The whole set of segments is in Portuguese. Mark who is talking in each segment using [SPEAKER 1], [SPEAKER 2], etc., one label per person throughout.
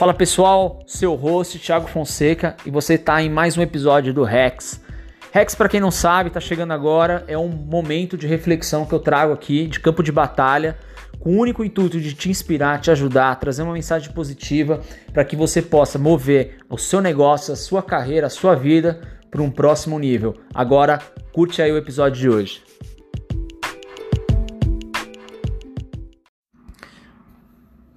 [SPEAKER 1] Fala pessoal, seu host Thiago Fonseca e você está em mais um episódio do Rex. Rex, para quem não sabe, está chegando agora, é um momento de reflexão que eu trago aqui de campo de batalha, com o único intuito de te inspirar, te ajudar, trazer uma mensagem positiva para que você possa mover o seu negócio, a sua carreira, a sua vida para um próximo nível. Agora, curte aí o episódio de hoje.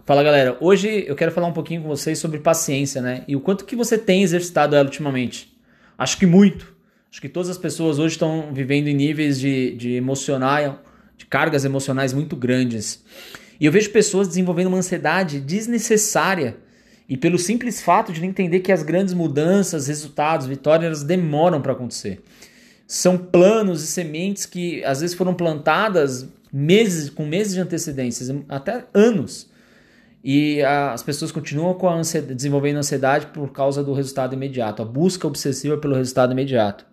[SPEAKER 1] Fala galera, hoje eu quero falar um pouquinho com vocês sobre paciência, né? E o quanto que você tem exercitado ela ultimamente. Acho que muito. Acho que todas as pessoas hoje estão vivendo em níveis de, de emocional, de cargas emocionais muito grandes. E eu vejo pessoas desenvolvendo uma ansiedade desnecessária e pelo simples fato de não entender que as grandes mudanças, resultados, vitórias, demoram para acontecer. São planos e sementes que às vezes foram plantadas meses, com meses de antecedência, até anos e as pessoas continuam com a ansiedade, desenvolvendo ansiedade por causa do resultado imediato, a busca obsessiva pelo resultado imediato.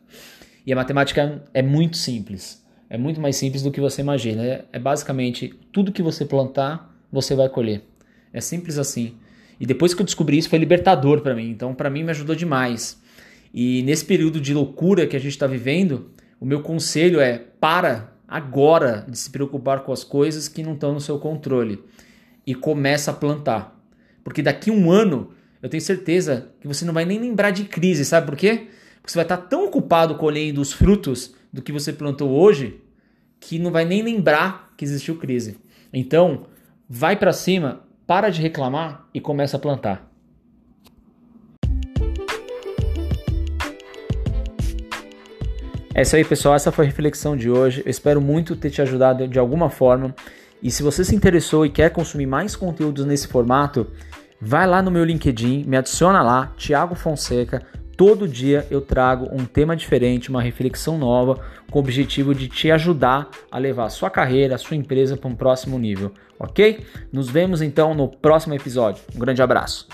[SPEAKER 1] E a matemática é muito simples, é muito mais simples do que você imagina. É, é basicamente tudo que você plantar, você vai colher. É simples assim. E depois que eu descobri isso, foi libertador para mim. Então, para mim, me ajudou demais. E nesse período de loucura que a gente está vivendo, o meu conselho é: para agora de se preocupar com as coisas que não estão no seu controle e começa a plantar. Porque daqui a um ano, eu tenho certeza que você não vai nem lembrar de crise, sabe por quê? Porque você vai estar tão ocupado colhendo os frutos do que você plantou hoje que não vai nem lembrar que existiu crise. Então, vai para cima, para de reclamar e começa a plantar. É isso aí, pessoal. Essa foi a reflexão de hoje. Eu espero muito ter te ajudado de alguma forma. E se você se interessou e quer consumir mais conteúdos nesse formato, vai lá no meu LinkedIn, me adiciona lá, Thiago Fonseca. Todo dia eu trago um tema diferente, uma reflexão nova, com o objetivo de te ajudar a levar a sua carreira, a sua empresa para um próximo nível, ok? Nos vemos então no próximo episódio. Um grande abraço.